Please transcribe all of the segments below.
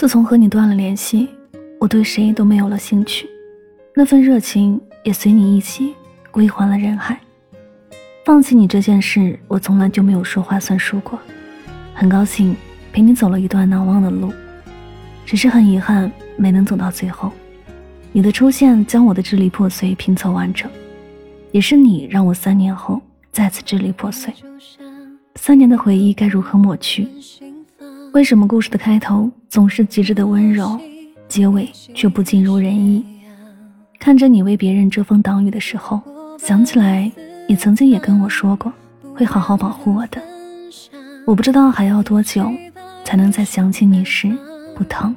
自从和你断了联系，我对谁都没有了兴趣，那份热情也随你一起归还了人海。放弃你这件事，我从来就没有说话算数过。很高兴陪你走了一段难忘的路，只是很遗憾没能走到最后。你的出现将我的支离破碎拼凑完整，也是你让我三年后再次支离破碎。三年的回忆该如何抹去？为什么故事的开头总是极致的温柔，结尾却不尽如人意？看着你为别人遮风挡雨的时候，想起来你曾经也跟我说过，会好好保护我的。我不知道还要多久，才能再想起你时不疼，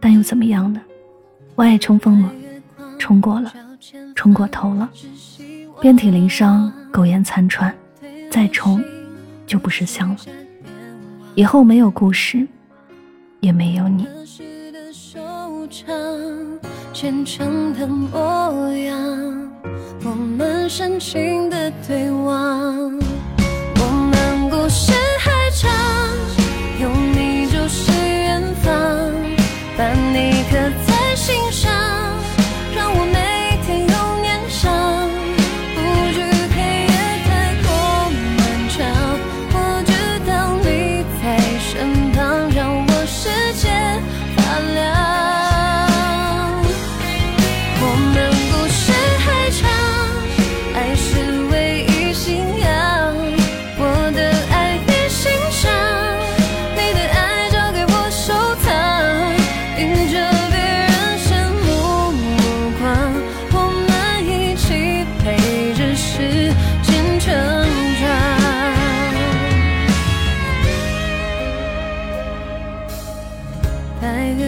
但又怎么样呢？我爱冲锋了，冲过了，冲过头了，遍体鳞伤，苟延残喘，再冲就不是香了。以后没有故事，也没有你。虔诚的模样，我们深情的对望，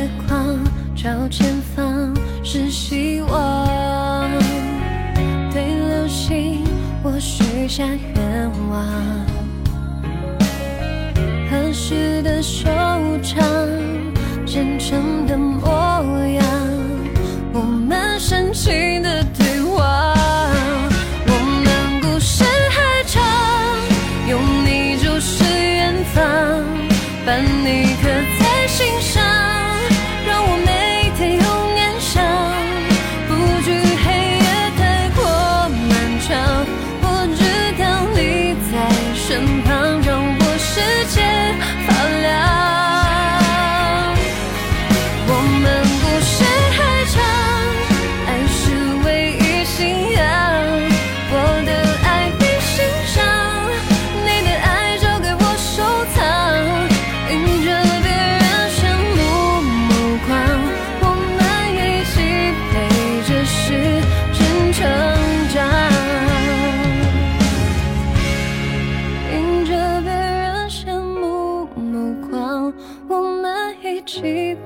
月光照前方是希望，对流星我许下愿望，合适的收场，真诚的模样，我们深情的对望，我们故事还长，有你就是远方，把你刻在心上。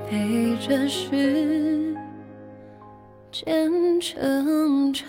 陪着时间成长。